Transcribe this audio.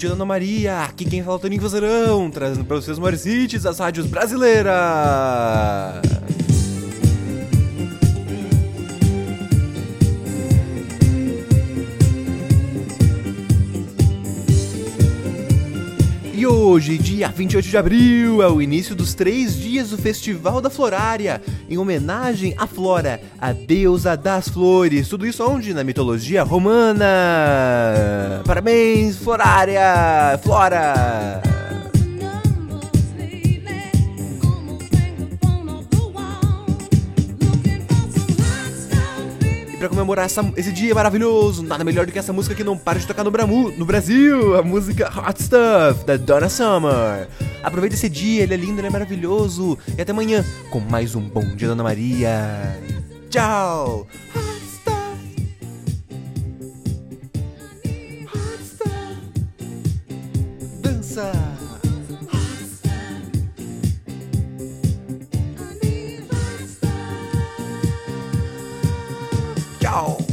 dia, Dona Maria. Aqui quem fala é o Toninho Vozerão, trazendo para vocês os maiores hits das rádios brasileiras. E hoje, dia 28 de abril, é o início dos três dias do Festival da Florária, em homenagem à Flora, a deusa das flores. Tudo isso onde? Na mitologia romana. Parabéns, Florária! Flora! Para comemorar essa, esse dia maravilhoso. Nada melhor do que essa música que não para de tocar no, Bramu, no Brasil, a música Hot Stuff da Donna Summer. Aproveita esse dia, ele é lindo, ele é maravilhoso. E até amanhã com mais um Bom Dia Dona Maria. Tchau. Dança. y'all.